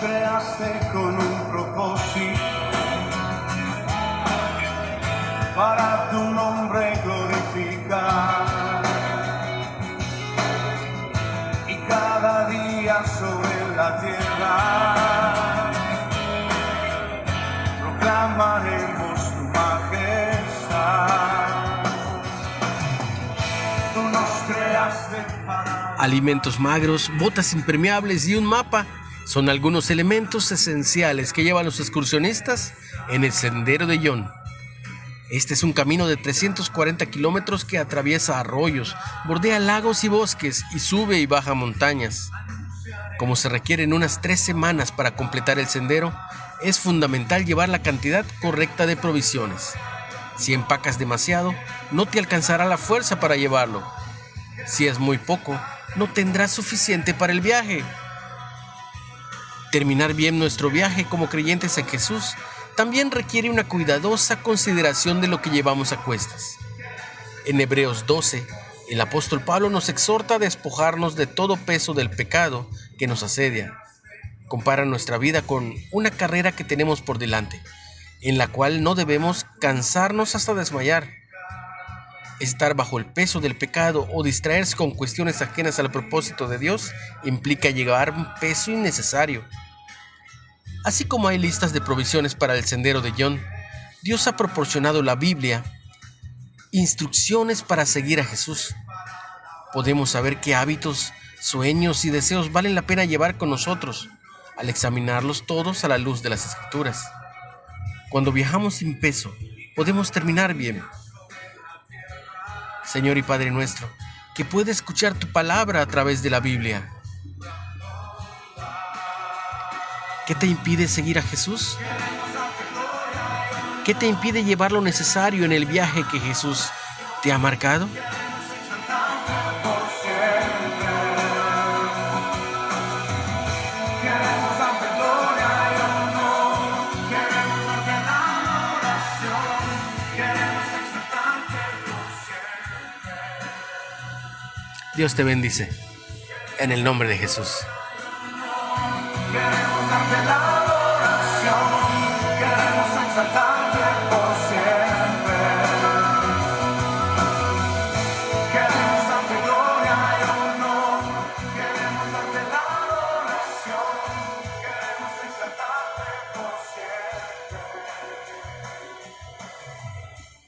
creaste con un propósito para tu nombre glorificar. Y cada día sobre la tierra proclamaremos tu majestad. Tú nos creaste para Alimentos magros, botas impermeables y un mapa son algunos elementos esenciales que llevan los excursionistas en el Sendero de Yon. Este es un camino de 340 kilómetros que atraviesa arroyos, bordea lagos y bosques y sube y baja montañas. Como se requieren unas tres semanas para completar el sendero, es fundamental llevar la cantidad correcta de provisiones. Si empacas demasiado, no te alcanzará la fuerza para llevarlo. Si es muy poco, no tendrás suficiente para el viaje. Terminar bien nuestro viaje como creyentes en Jesús también requiere una cuidadosa consideración de lo que llevamos a cuestas. En Hebreos 12, el apóstol Pablo nos exhorta a despojarnos de todo peso del pecado que nos asedia. Compara nuestra vida con una carrera que tenemos por delante, en la cual no debemos cansarnos hasta desmayar. Estar bajo el peso del pecado o distraerse con cuestiones ajenas al propósito de Dios implica llevar un peso innecesario. Así como hay listas de provisiones para el sendero de John, Dios ha proporcionado la Biblia instrucciones para seguir a Jesús. Podemos saber qué hábitos, sueños y deseos valen la pena llevar con nosotros al examinarlos todos a la luz de las Escrituras. Cuando viajamos sin peso, podemos terminar bien. Señor y Padre nuestro, que puede escuchar tu palabra a través de la Biblia. ¿Qué te impide seguir a Jesús? ¿Qué te impide llevar lo necesario en el viaje que Jesús te ha marcado? Dios te bendice. En el nombre de Jesús. Queremos darte la